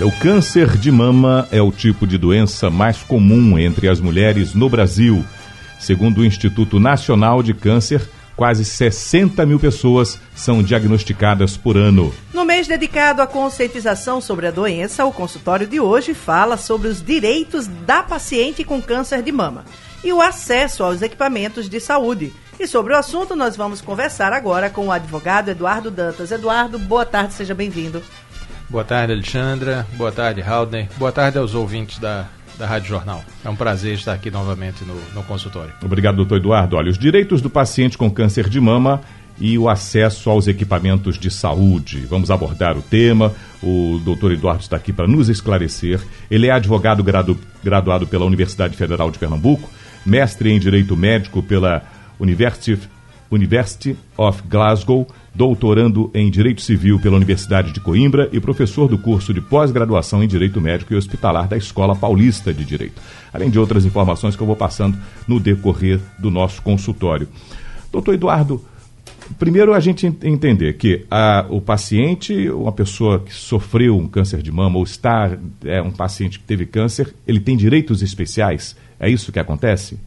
O câncer de mama é o tipo de doença mais comum entre as mulheres no Brasil. Segundo o Instituto Nacional de Câncer, quase 60 mil pessoas são diagnosticadas por ano. No mês dedicado à conscientização sobre a doença, o consultório de hoje fala sobre os direitos da paciente com câncer de mama e o acesso aos equipamentos de saúde. E sobre o assunto, nós vamos conversar agora com o advogado Eduardo Dantas. Eduardo, boa tarde, seja bem-vindo. Boa tarde, Alexandra. Boa tarde, Haldner. Boa tarde aos ouvintes da, da Rádio Jornal. É um prazer estar aqui novamente no, no consultório. Obrigado, doutor Eduardo. Olha, os direitos do paciente com câncer de mama e o acesso aos equipamentos de saúde. Vamos abordar o tema. O doutor Eduardo está aqui para nos esclarecer. Ele é advogado gradu, graduado pela Universidade Federal de Pernambuco, mestre em Direito Médico pela University, University of Glasgow, doutorando em Direito Civil pela Universidade de Coimbra e professor do curso de pós-graduação em Direito Médico e Hospitalar da Escola Paulista de Direito. Além de outras informações que eu vou passando no decorrer do nosso consultório. Doutor Eduardo, primeiro a gente entender que a, o paciente, uma pessoa que sofreu um câncer de mama ou está, é um paciente que teve câncer, ele tem direitos especiais? É isso que acontece?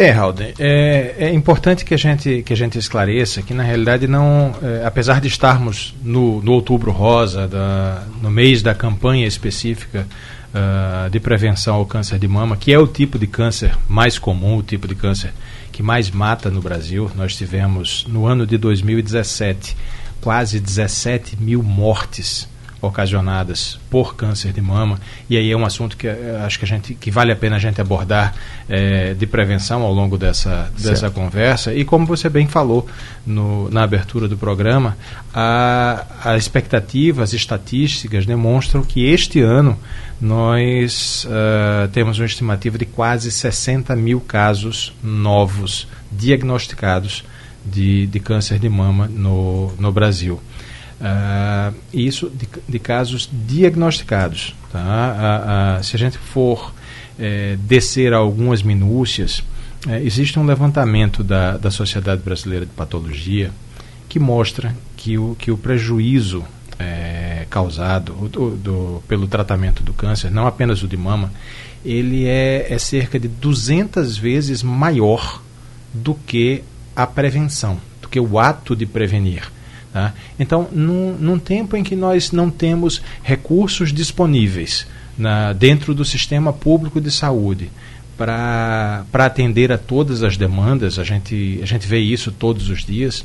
É, Halden, é, é, importante que a, gente, que a gente esclareça que, na realidade, não, é, apesar de estarmos no, no outubro rosa, da, no mês da campanha específica uh, de prevenção ao câncer de mama, que é o tipo de câncer mais comum, o tipo de câncer que mais mata no Brasil, nós tivemos, no ano de 2017, quase 17 mil mortes ocasionadas por câncer de mama. E aí é um assunto que eh, acho que a gente que vale a pena a gente abordar é, de prevenção ao longo dessa dessa conversa. E como você bem falou no, na abertura do programa a, a expectativa as estatísticas demonstram que este ano nós uh, temos uma estimativa de quase 60 mil casos novos diagnosticados de, de câncer de mama no, no Brasil. Uh, isso de, de, casos diagnosticados. Tá? Uh, uh, se a gente for eh, descer algumas minúcias, eh, existe um levantamento da, da Sociedade Brasileira de Patologia que mostra que o, que o prejuízo eh, causado do, do, pelo tratamento do câncer, não apenas o de mama, ele é, é cerca de 200 vezes maior do que a prevenção, do que o ato de prevenir. Tá? Então, num, num tempo em que nós não temos recursos disponíveis na, dentro do sistema público de saúde para atender a todas as demandas, a gente, a gente vê isso todos os dias,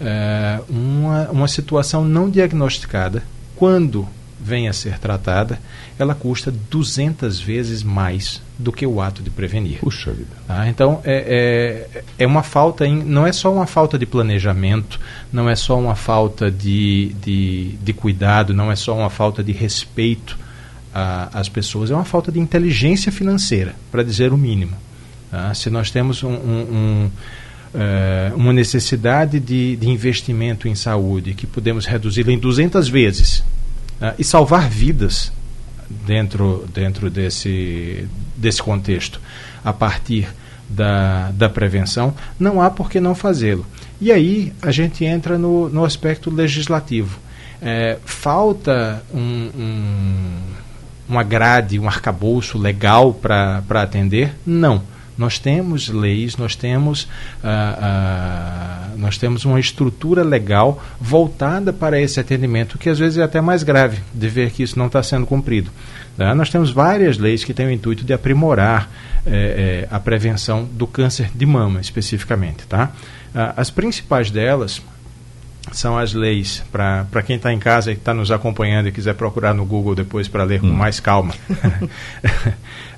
é, uma, uma situação não diagnosticada, quando vem a ser tratada, ela custa 200 vezes mais do que o ato de prevenir. Puxa vida. Tá? Então, é, é, é, uma falta, em, não é só uma falta de planejamento, não é só uma falta de, de, de cuidado, não é só uma falta de respeito às pessoas, é uma falta de inteligência financeira, para dizer o mínimo. Tá? Se nós temos um, um, um é, uma necessidade de, de investimento em saúde que podemos reduzir em 200 vezes, uh, e salvar vidas dentro, dentro desse, desse contexto, a partir da, da prevenção, não há por que não fazê-lo. E aí a gente entra no, no aspecto legislativo. É, falta um, um, uma grade, um arcabouço legal para atender? Não nós temos leis, nós temos, uh, uh, nós temos uma estrutura legal voltada para esse atendimento, que às vezes é até mais grave de ver que isso não está sendo cumprido. Tá? Nós temos várias leis que têm o intuito de aprimorar eh, eh, a prevenção do câncer de mama, especificamente. Tá? Uh, as principais delas são as leis, para quem está em casa e está nos acompanhando e quiser procurar no Google depois para ler com hum. mais calma,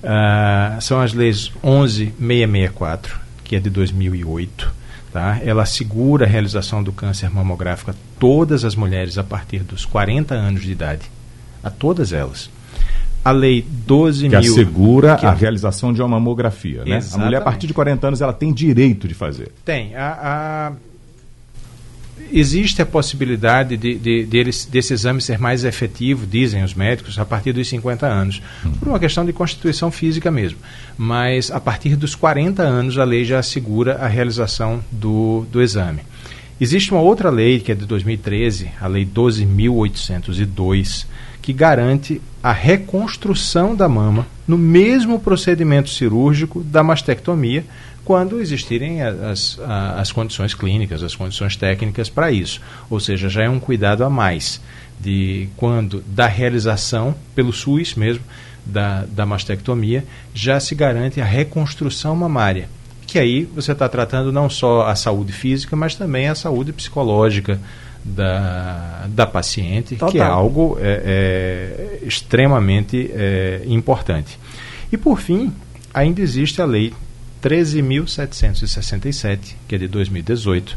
uh, são as leis 11664, que é de 2008. Tá? Ela assegura a realização do câncer mamográfico a todas as mulheres a partir dos 40 anos de idade, a todas elas. a lei 12 que mil. assegura que a realização de uma mamografia, né? A mulher, a partir de 40 anos, ela tem direito de fazer. Tem. A, a... Existe a possibilidade de, de, de eles, desse exame ser mais efetivo, dizem os médicos, a partir dos 50 anos, hum. por uma questão de constituição física mesmo. Mas a partir dos 40 anos, a lei já assegura a realização do, do exame. Existe uma outra lei, que é de 2013, a Lei 12.802, que garante a reconstrução da mama no mesmo procedimento cirúrgico da mastectomia, quando existirem as, as, as condições clínicas, as condições técnicas para isso. Ou seja, já é um cuidado a mais de quando da realização pelo SUS mesmo da, da mastectomia, já se garante a reconstrução mamária. Que aí você está tratando não só a saúde física, mas também a saúde psicológica da, da paciente, Total. que é algo é, é, extremamente é, importante. E por fim, ainda existe a lei 13.767, que é de 2018,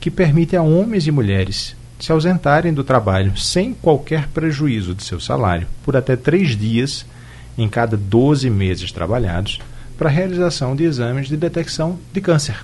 que permite a homens e mulheres se ausentarem do trabalho sem qualquer prejuízo de seu salário por até três dias em cada 12 meses trabalhados para realização de exames de detecção de câncer.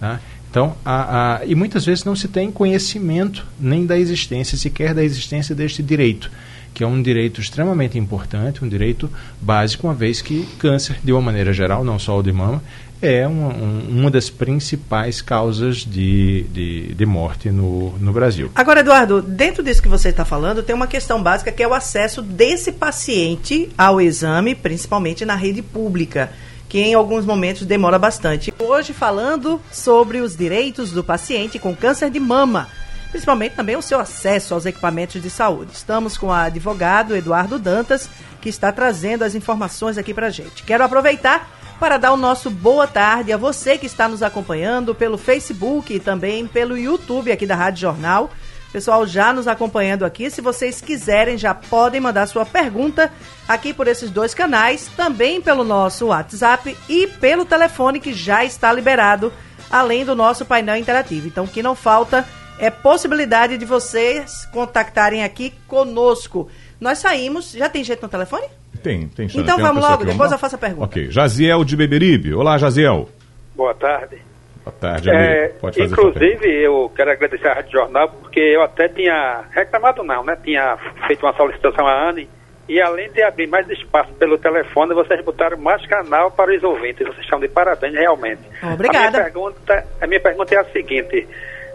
Tá? Então, a, a, e muitas vezes não se tem conhecimento nem da existência, sequer da existência deste direito que é um direito extremamente importante, um direito básico, uma vez que câncer, de uma maneira geral, não só o de mama, é uma, um, uma das principais causas de, de, de, morte no, no Brasil. Agora, Eduardo, dentro disso que você está falando, tem uma questão básica que é o acesso desse paciente ao exame, principalmente na rede pública que em alguns momentos demora bastante. Hoje falando sobre os direitos do paciente com câncer de mama principalmente também o seu acesso aos equipamentos de saúde. Estamos com o advogado Eduardo Dantas, que está trazendo as informações aqui para gente. Quero aproveitar para dar o nosso boa tarde a você que está nos acompanhando pelo Facebook e também pelo YouTube aqui da Rádio Jornal. Pessoal já nos acompanhando aqui, se vocês quiserem, já podem mandar sua pergunta aqui por esses dois canais, também pelo nosso WhatsApp e pelo telefone que já está liberado, além do nosso painel interativo. Então, o que não falta é possibilidade de vocês contactarem aqui conosco. Nós saímos. Já tem gente no telefone? Tem, tem chance. Então tem vamos logo, depois eu faço a pergunta. Ok. Jaziel de Beberibe. Olá, Jaziel. Boa tarde. Boa tarde, amigo. É, Pode fazer Inclusive, eu quero agradecer a Rádio Jornal, porque eu até tinha reclamado não, né? Tinha feito uma solicitação à Anne, e além de abrir mais espaço pelo telefone, vocês botaram mais canal para os ouvintes. Vocês estão de parabéns, realmente. Obrigada. A minha pergunta, a minha pergunta é a seguinte.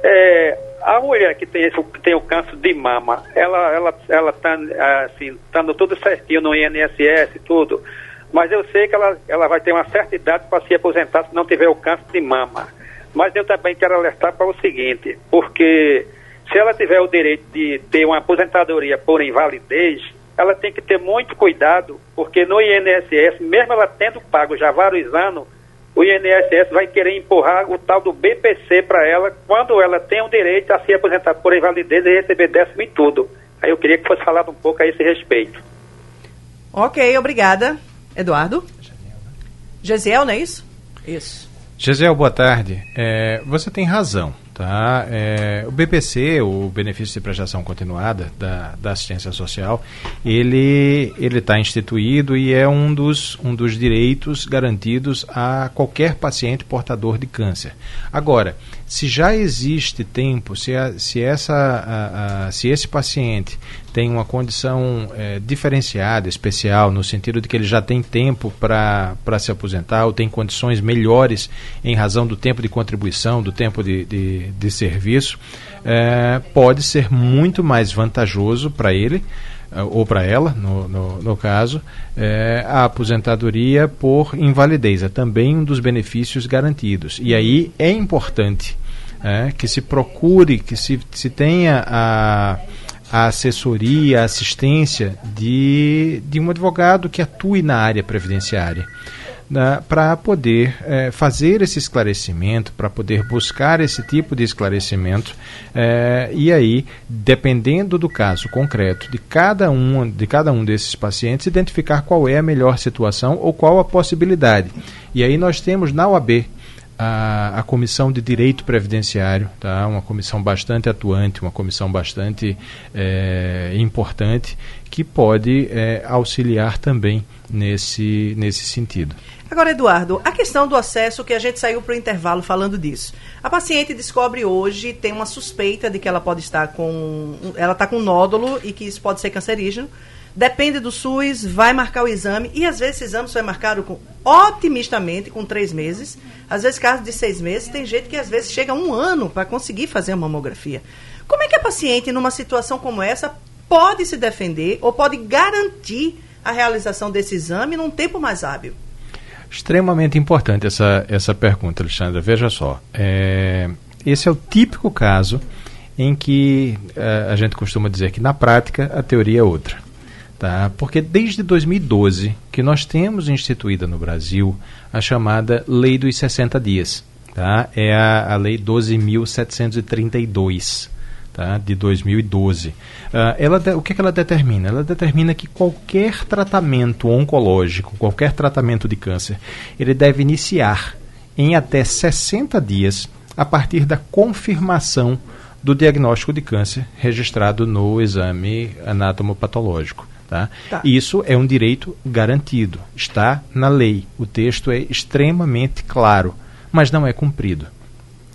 É, a mulher que tem, esse, tem o câncer de mama, ela ela ela tá assim, estando tudo certinho no INSS tudo, mas eu sei que ela, ela vai ter uma certa idade para se aposentar se não tiver o câncer de mama. Mas eu também quero alertar para o seguinte, porque se ela tiver o direito de ter uma aposentadoria por invalidez, ela tem que ter muito cuidado, porque no INSS, mesmo ela tendo pago já vários anos, o INSS vai querer empurrar o tal do BPC para ela, quando ela tem o direito a se aposentar por invalidez e receber décimo em tudo. Aí eu queria que fosse falado um pouco a esse respeito. Ok, obrigada. Eduardo? Gesiel, não é isso? Isso. Gesiel, boa tarde. É, você tem razão. Tá? É, o BPC, o Benefício de Prestação Continuada da, da Assistência Social, ele está instituído e é um dos, um dos direitos garantidos a qualquer paciente portador de câncer. Agora, se já existe tempo, se, a, se, essa, a, a, se esse paciente tem uma condição é, diferenciada, especial, no sentido de que ele já tem tempo para se aposentar ou tem condições melhores em razão do tempo de contribuição, do tempo de, de, de serviço, é, pode ser muito mais vantajoso para ele é, ou para ela, no, no, no caso, é, a aposentadoria por invalidez. É também um dos benefícios garantidos. E aí é importante é, que se procure, que se, se tenha a, a assessoria, a assistência de, de um advogado que atue na área previdenciária né, para poder é, fazer esse esclarecimento, para poder buscar esse tipo de esclarecimento é, e aí, dependendo do caso concreto de cada um de cada um desses pacientes, identificar qual é a melhor situação ou qual a possibilidade. E aí nós temos na UAB a, a Comissão de Direito Previdenciário, tá? uma comissão bastante atuante, uma comissão bastante é, importante, que pode é, auxiliar também nesse, nesse sentido. Agora, Eduardo, a questão do acesso, que a gente saiu para o intervalo falando disso. A paciente descobre hoje, tem uma suspeita de que ela pode estar com. Ela está com nódulo e que isso pode ser cancerígeno. Depende do SUS, vai marcar o exame e às vezes esse exame só é marcado com, otimistamente com três meses. Às vezes, caso de seis meses, tem gente que às vezes chega um ano para conseguir fazer a mamografia. Como é que a paciente, numa situação como essa, pode se defender ou pode garantir a realização desse exame num tempo mais hábil? Extremamente importante essa, essa pergunta, Alexandra. Veja só. É, esse é o típico caso em que é, a gente costuma dizer que na prática a teoria é outra. Tá? Porque desde 2012 que nós temos instituída no Brasil a chamada Lei dos 60 Dias. Tá? É a, a Lei 12.732 tá? de 2012. Uh, ah, ela o que, é que ela determina? Ela determina que qualquer tratamento oncológico, qualquer tratamento de câncer, ele deve iniciar em até 60 dias a partir da confirmação do diagnóstico de câncer registrado no exame anatomopatológico. Tá? Tá. Isso é um direito garantido, está na lei. O texto é extremamente claro, mas não é cumprido.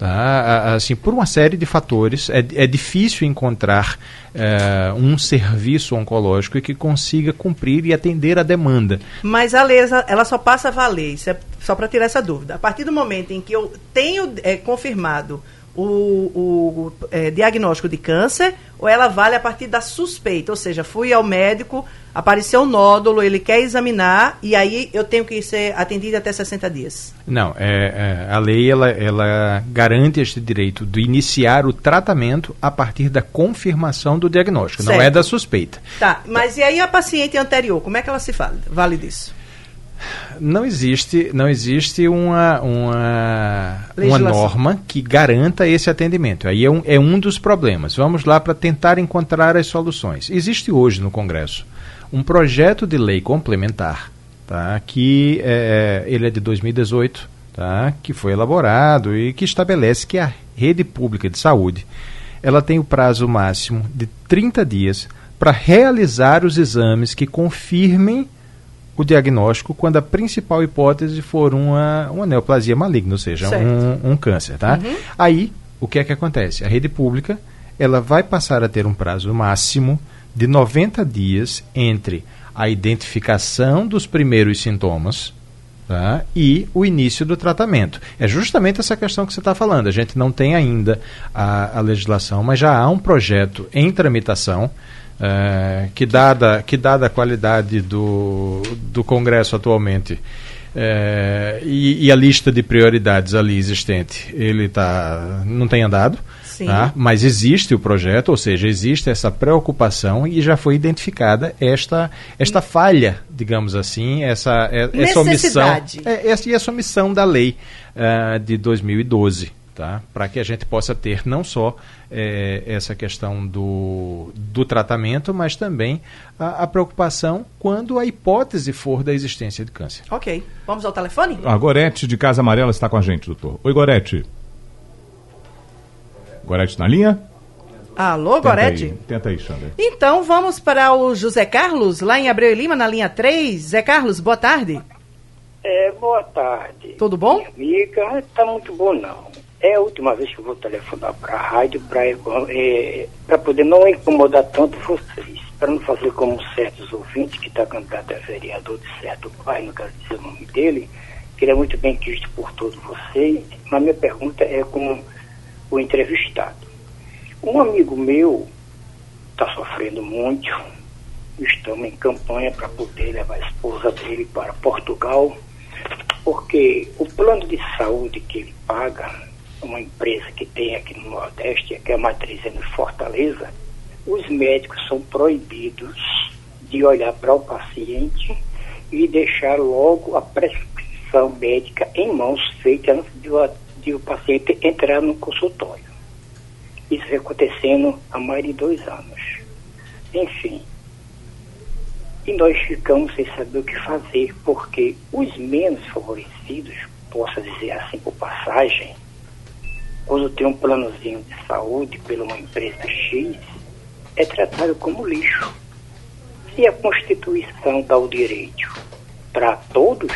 Tá? Assim, por uma série de fatores, é, é difícil encontrar é, um serviço oncológico que consiga cumprir e atender a demanda. Mas a lei ela só passa a valer, isso é só para tirar essa dúvida. A partir do momento em que eu tenho é, confirmado o, o é, diagnóstico de câncer ou ela vale a partir da suspeita? Ou seja, fui ao médico, apareceu um nódulo, ele quer examinar e aí eu tenho que ser atendido até 60 dias. Não, é, é, a lei ela, ela garante este direito de iniciar o tratamento a partir da confirmação do diagnóstico, certo. não é da suspeita. Tá, mas e aí a paciente anterior, como é que ela se vale, vale disso? não existe, não existe uma, uma, uma norma que garanta esse atendimento. Aí é um, é um dos problemas. Vamos lá para tentar encontrar as soluções. Existe hoje no Congresso um projeto de lei complementar, tá? que é, é ele é de 2018, tá? que foi elaborado e que estabelece que a rede pública de saúde ela tem o prazo máximo de 30 dias para realizar os exames que confirmem o diagnóstico quando a principal hipótese for uma, uma neoplasia maligna, ou seja, um, um, câncer. Tá? Uhum. Aí, o que é que acontece? A rede pública ela vai passar a ter um prazo máximo de 90 dias entre a identificação dos primeiros sintomas tá? e o início do tratamento. É justamente essa questão que você está falando. A gente não tem ainda a, a legislação, mas já há um projeto em tramitação é, que, dada, que dada a qualidade do, do Congresso atualmente. É, e, e, a lista de prioridades ali existente, ele tá, não tem andado, tá? mas existe o projeto, ou seja, existe essa preocupação e já foi identificada esta, esta falha, digamos assim, essa, é, essa omissão, é, essa, e essa omissão da lei uh, de 2012 tá? para que a gente possa ter não só é, essa questão do, do tratamento, mas também a, a, preocupação quando a hipótese for da existência de câncer. Ok. Vamos ao telefone? A Gorete de Casa Amarela está com a gente, doutor. Oi, Gorete. Gorete na linha? Alô, Tenta Gorete? Aí. Tenta aí, Xander. Então vamos para o José Carlos, lá em Abreu e Lima, na linha 3. Zé Carlos, boa tarde. É, boa tarde. Tudo bom? Minha amiga, tá muito bom não. É a última vez que eu vou telefonar para a rádio para é, poder não incomodar tanto vocês, para não fazer como certos ouvintes que está candidato a vereador de certo pai, não quero dizer o nome dele, que ele é muito bem quisto por todos vocês, mas minha pergunta é com o entrevistado. Um amigo meu está sofrendo muito, estamos em campanha para poder levar a esposa dele para Portugal, porque o plano de saúde que ele paga uma empresa que tem aqui no Nordeste, que é a matriz em Fortaleza, os médicos são proibidos de olhar para o paciente e deixar logo a prescrição médica em mãos feita antes de o, de o paciente entrar no consultório. Isso vem acontecendo há mais de dois anos. Enfim, e nós ficamos sem saber o que fazer, porque os menos favorecidos, posso dizer assim por passagem, quando tem um planozinho de saúde pela uma empresa X, é tratado como lixo. Se a Constituição dá o direito para todos,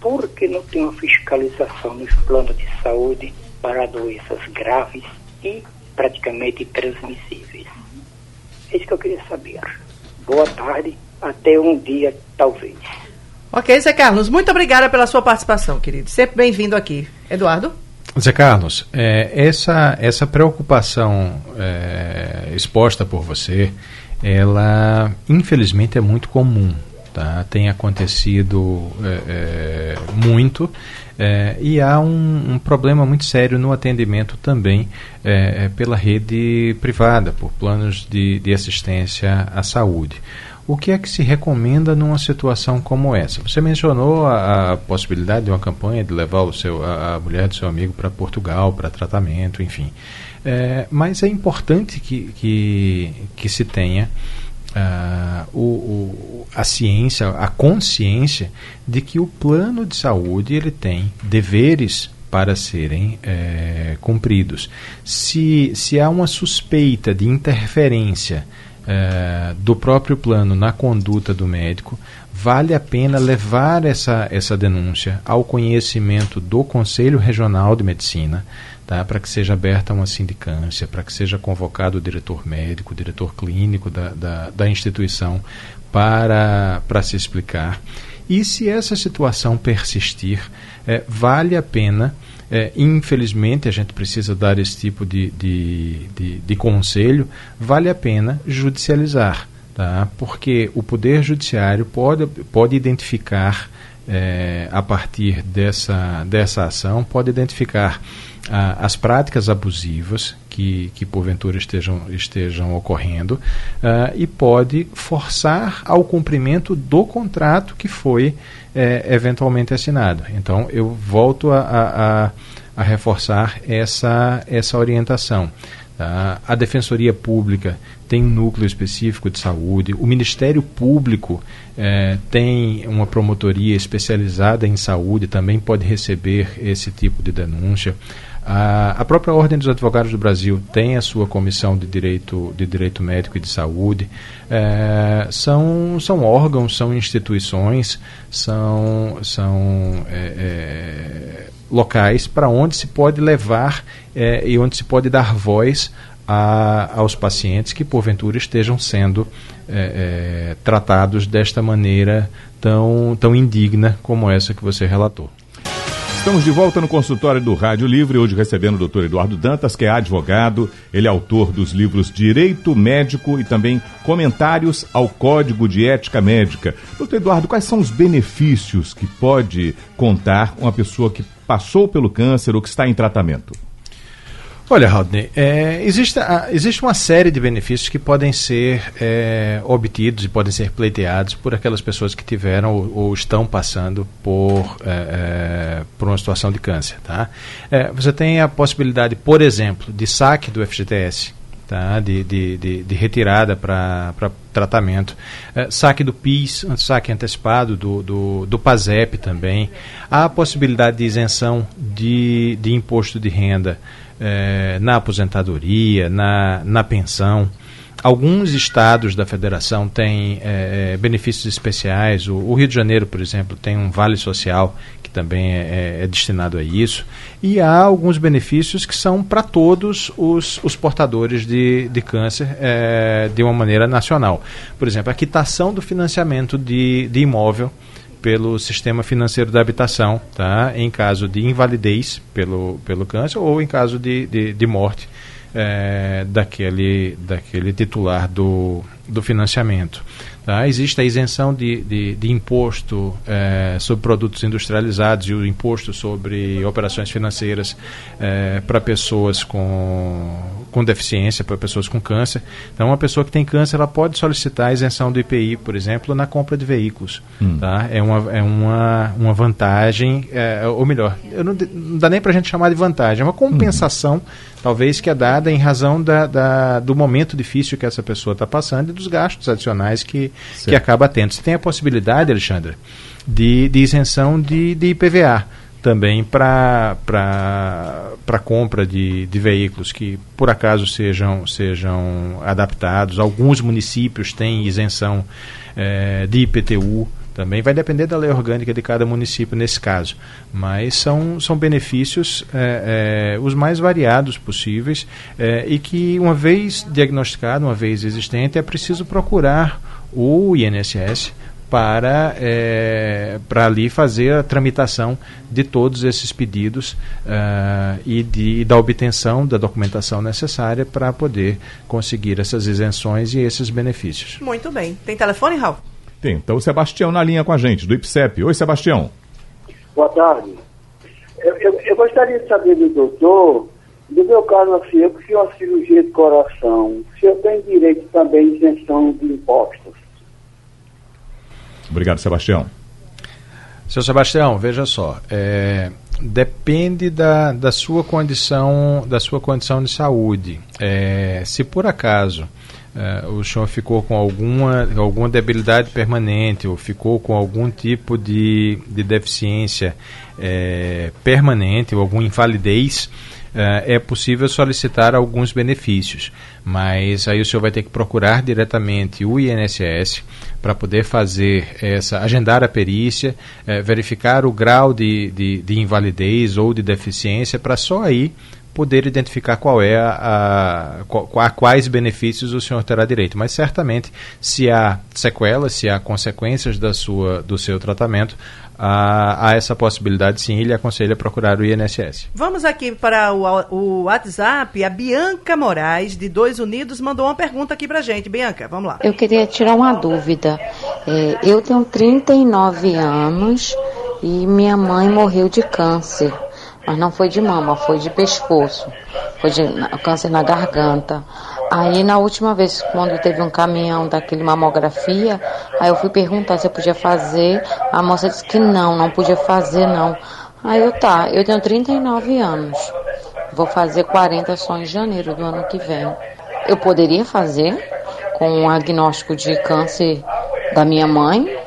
por que não tem uma fiscalização nos planos de saúde para doenças graves e praticamente transmissíveis? É isso que eu queria saber. Boa tarde, até um dia, talvez. Ok, Zé Carlos, muito obrigada pela sua participação, querido. Sempre bem-vindo aqui. Eduardo? Zé Carlos, é, essa, essa preocupação é, exposta por você, ela infelizmente é muito comum. Tá? Tem acontecido é, é muito é, e há um, um, problema muito sério no atendimento também é, pela rede privada, por planos de, de assistência à saúde. O que é que se recomenda numa situação como essa? Você mencionou a, a possibilidade de uma campanha de levar o seu, a, a mulher do seu amigo para Portugal, para tratamento, enfim. É, mas é importante que, que, que se tenha uh, o, o, a ciência, a consciência de que o plano de saúde ele tem deveres para serem é, cumpridos. Se, se há uma suspeita de interferência é, do próprio plano na conduta do médico, vale a pena levar essa, essa denúncia ao conhecimento do Conselho Regional de Medicina, tá, para que seja aberta uma sindicância, para que seja convocado o diretor médico, o diretor clínico da, da, da instituição para, para se explicar. E se essa situação persistir, é, vale a pena é, infelizmente, a gente precisa dar esse tipo de, de, de, de conselho. Vale a pena judicializar, tá? porque o Poder Judiciário pode, pode identificar, é, a partir dessa, dessa ação, pode identificar ah, as práticas abusivas que, que porventura estejam, estejam ocorrendo ah, e pode forçar ao cumprimento do contrato que foi é, eventualmente assinado. Então, eu volto a, a, a reforçar essa, essa orientação. Tá? A Defensoria Pública tem um núcleo específico de saúde, o Ministério Público é, tem uma promotoria especializada em saúde, também pode receber esse tipo de denúncia. A, a, própria Ordem dos Advogados do Brasil tem a sua comissão de direito, de direito médico e de saúde. É, são, são órgãos, são instituições, são, são é, locais para onde se pode levar e onde se pode dar voz a, aos pacientes que porventura estejam sendo é, é, tratados desta maneira tão, tão indigna como essa que você relatou. Estamos de volta no consultório do Rádio Livre, hoje recebendo o doutor Eduardo Dantas, que é advogado, ele é autor dos livros Direito Médico e também Comentários ao Código de Ética Médica. Doutor Eduardo, quais são os benefícios que pode contar uma pessoa que passou pelo câncer ou que está em tratamento? Olha, Rodney, é, existe, existe uma série de benefícios que podem ser é, obtidos e podem ser pleiteados por aquelas pessoas que tiveram ou, ou estão passando por, é, é por uma situação de câncer. Tá? É, você tem a possibilidade, por exemplo, de saque do FGTS, tá? de, de, de, de retirada para tratamento, é, saque do PIS, saque antecipado do, do, do PASEP também, há a possibilidade de isenção de, de imposto de renda é, na aposentadoria, na, na pensão. Alguns estados da federação têm é, benefícios especiais. O, o, Rio de Janeiro, por exemplo, tem um vale social que também é, é, é destinado a isso. E há alguns benefícios que são para todos os, os, portadores de, de câncer é, de uma maneira nacional. Por exemplo, a quitação do financiamento de, de imóvel pelo sistema financeiro da habitação, tá? em caso de invalidez pelo, pelo câncer ou em caso de, de, de morte é, daquele, daquele titular do, do financiamento. Tá? Existe a isenção de, de, de imposto é, sobre produtos industrializados e o imposto sobre operações financeiras é, para pessoas com, com deficiência, para pessoas com câncer. Então, uma pessoa que tem câncer ela pode solicitar a isenção do IPI, por exemplo, na compra de veículos. Hum. Tá? É, uma, é uma, uma vantagem, é, ou melhor, não, não, dá nem para a gente chamar de vantagem, é uma compensação, hum. talvez, que é dada em razão da, da, do momento difícil que essa pessoa está passando e dos gastos adicionais que, que acaba tendo. Você tem a possibilidade, Alexandre, de, de isenção de, de IPVA também para para compra de, de veículos que por acaso sejam sejam adaptados. Alguns municípios têm isenção é, de IPTU também vai depender da lei orgânica de cada município nesse caso, mas são, são benefícios é, é, os mais variados possíveis é, e que, uma vez diagnosticado, uma vez existente, é preciso procurar o INSS para, é, para ali fazer a tramitação de todos esses pedidos uh, e, de, e da obtenção da documentação necessária para poder conseguir essas isenções e esses benefícios. Muito bem. Tem telefone, Raul? Tem. Então o Sebastião na linha com a gente, do IPSEP. Oi, Sebastião. Boa tarde. Eu, eu, eu gostaria de saber do doutor, do meu caso assim, eu fiz uma cirurgia de coração, se eu tenho direito também de isenção de impostos. Obrigado, Sebastião. Seu Sebastião, veja só, é, depende da, da sua condição da sua condição de saúde. É, se por acaso é, o senhor ficou com alguma, alguma debilidade permanente ou ficou com algum tipo de, de deficiência é, permanente ou alguma invalidez, é, é possível solicitar alguns benefícios. Mas aí o senhor vai ter que procurar diretamente o INSS para poder fazer essa, agendar a perícia, é, verificar o grau de, de, de invalidez ou de deficiência, para só aí poder identificar qual é a, a, a, quais benefícios o senhor terá direito. Mas certamente, se há sequelas, se há consequências da sua, do seu tratamento, há, há essa possibilidade sim, ele aconselha a procurar o INSS. Vamos aqui para o, o WhatsApp. A Bianca Moraes, de Dois Unidos, mandou uma pergunta aqui para gente. Bianca, vamos lá. Eu queria tirar uma dúvida. É, eu tenho 39 anos e minha mãe morreu de câncer mas não foi de mama, foi de pescoço, foi de câncer na garganta. Aí na última vez, quando teve um caminhão daquele mamografia, aí eu fui perguntar se eu podia fazer, a moça disse que não, não podia fazer não. Aí eu tá, eu tenho 39 anos, vou fazer 40 só em janeiro do ano que vem. Eu poderia fazer com um agnóstico de câncer da minha mãe?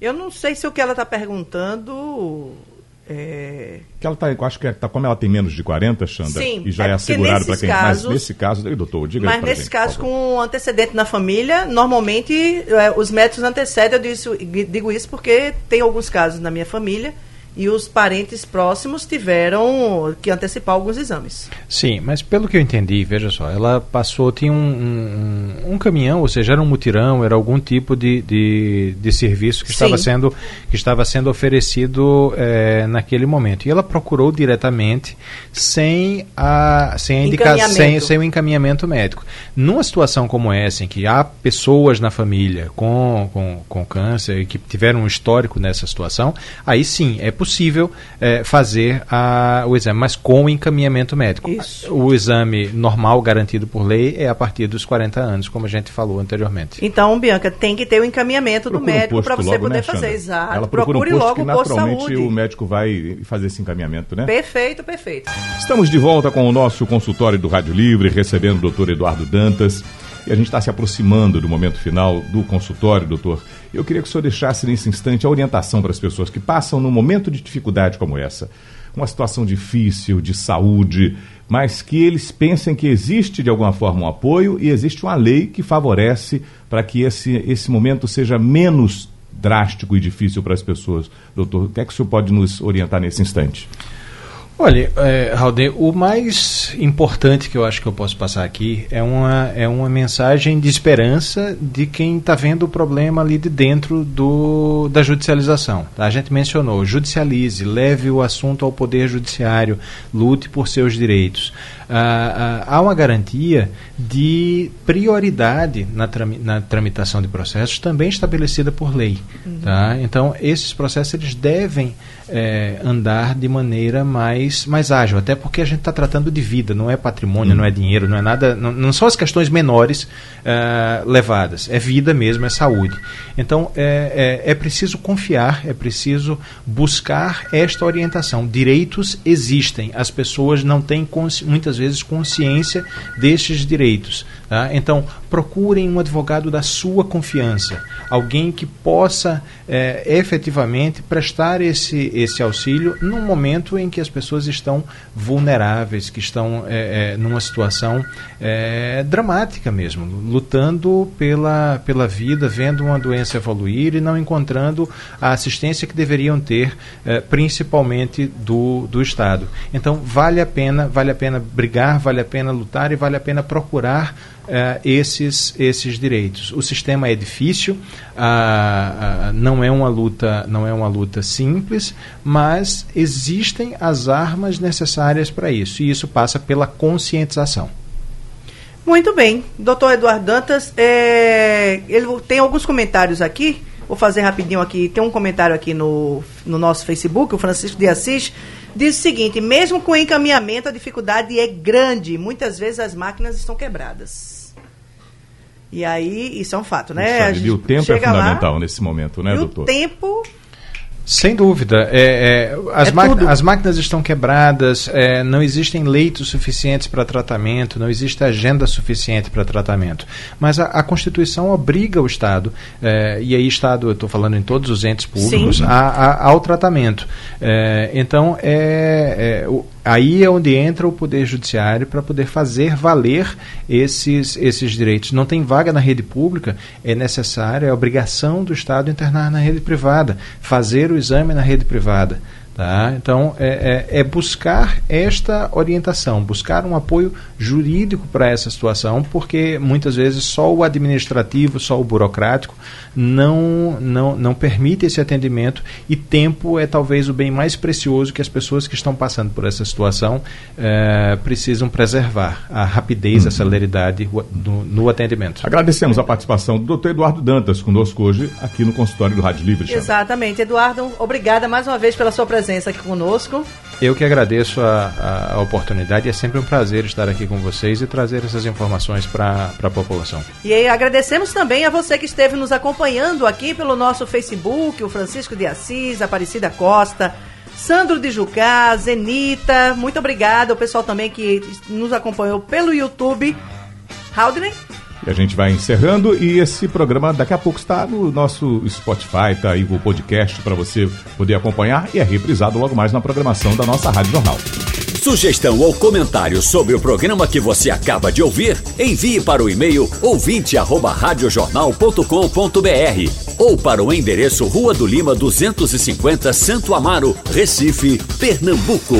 Eu não sei se o que ela está perguntando é... Que ela tá, acho que é, tá, como ela tem menos de 40, Xanda, Sim, e já é, é assegurado para quem. Casos, mas nesse caso, doutor, diga Mas nesse gente, caso, com um antecedente na família, normalmente é, os médicos antecedem, eu digo, digo isso porque tem alguns casos na minha família e os parentes próximos tiveram que antecipar alguns exames. Sim, mas pelo que eu entendi, veja só, ela passou, tinha um, um, um caminhão, ou seja, era um mutirão, era algum tipo de, de, de serviço que estava, sendo, que estava sendo oferecido é, naquele momento. E ela procurou diretamente sem, a, sem, a indicação, sem, sem o encaminhamento médico. Numa situação como essa, em que há pessoas na família com, com, com câncer que tiveram um histórico nessa situação, aí sim, é possível é, fazer a, o exame, mas com o encaminhamento médico. Isso. O exame normal, garantido por lei, é a partir dos 40 anos, como a gente falou anteriormente. Então, Bianca, tem que ter o encaminhamento do médico para você logo, poder né, fazer. Exato. Ela procure um logo que naturalmente o médico vai fazer esse encaminhamento, né? Perfeito, perfeito. Estamos de volta com o nosso consultório do Rádio Livre, recebendo o doutor Eduardo Dantas. E a gente está se aproximando do momento final do consultório, doutor. Eu queria que o senhor deixasse nesse instante a orientação para as pessoas que passam num momento de dificuldade como essa, uma situação difícil de saúde, mas que eles pensem que existe de alguma forma um apoio e existe uma lei que favorece para que esse, esse momento seja menos drástico e difícil para as pessoas. Doutor, o que é que o senhor pode nos orientar nesse instante? Olha, é, Raul, o mais importante que eu acho que eu posso passar aqui é uma, é uma mensagem de esperança de quem está vendo o problema ali de dentro do, da judicialização. Tá? A gente mencionou, judicialize, leve o assunto ao Poder Judiciário, lute por seus direitos. Ah, ah, há uma garantia de prioridade na, na, tramitação de processos também estabelecida por lei. Uhum. Tá? Então, esses processos eles devem é, andar de maneira mais, mais ágil, até porque a gente está tratando de vida, não é patrimônio, não é dinheiro, não é nada, não, não são as questões menores é, levadas, é vida mesmo, é saúde. Então é, é, é preciso confiar, é preciso buscar esta orientação. Direitos existem, as pessoas não têm muitas vezes consciência destes direitos. Tá? Então, procurem um advogado da sua confiança, alguém que possa é, efetivamente prestar esse, esse auxílio num momento em que as pessoas estão vulneráveis, que estão é, é, numa situação dramática mesmo, lutando pela, pela vida, vendo uma doença evoluir e não encontrando a assistência que deveriam ter, principalmente do, do Estado. Então, vale a pena, vale a pena brigar, vale a pena lutar e vale a pena procurar uh, esses, esses direitos. O sistema é difícil, uh, uh, não é uma luta não é uma luta simples, mas existem as armas necessárias para isso e isso passa pela conscientização. Muito bem, doutor Eduardo Dantas, é, ele tem alguns comentários aqui. Vou fazer rapidinho aqui. Tem um comentário aqui no, no nosso Facebook, o Francisco de Assis diz o seguinte: mesmo com encaminhamento, a dificuldade é grande. Muitas vezes as máquinas estão quebradas. E aí, isso é um fato, né? e o tempo é fundamental lá, nesse momento, né, doutor? O tempo sem dúvida. É, é, as, é as, máquinas estão quebradas, é, não existem leitos suficientes para tratamento, não existe agenda suficiente para tratamento. Mas a, a, Constituição obriga o Estado, é, e aí Estado, eu estou falando em todos os entes públicos, a, a, ao tratamento. É, então, é, o, aí é onde entra o Poder Judiciário para poder fazer valer esses, esses direitos. Não tem vaga na rede pública, é necessário, é obrigação do Estado internar na rede privada, fazer o exame na rede privada. Tá? Então, é, é, é, buscar esta orientação, buscar um apoio jurídico para essa situação, porque muitas vezes só o administrativo, só o burocrático não, não, não permite esse atendimento e tempo é talvez o bem mais precioso que as pessoas que estão passando por essa situação é, precisam preservar, a rapidez, a celeridade no, no, atendimento. Agradecemos a participação do doutor Eduardo Dantas conosco hoje aqui no consultório do Rádio Livre. Exatamente. Eduardo, obrigada mais uma vez pela sua presença presença aqui conosco. Eu que agradeço a, a, oportunidade. É sempre um prazer estar aqui com vocês e trazer essas informações para a população. E aí, agradecemos também a você que esteve nos acompanhando aqui pelo nosso Facebook, o Francisco de Assis, Aparecida Costa, Sandro de Jucá, Zenita. Muito obrigada. O pessoal também que nos acompanhou pelo YouTube. Haldner? E a gente vai encerrando e esse programa daqui a pouco está no nosso Spotify, tá aí o podcast para você poder acompanhar e é reprisado logo mais na programação da nossa Rádio Jornal. Sugestão ou comentário sobre o programa que você acaba de ouvir, envie para o e-mail ouvinte@radiojornal.com.br ou para o endereço Rua do Lima 250, Santo Amaro, Recife, Pernambuco.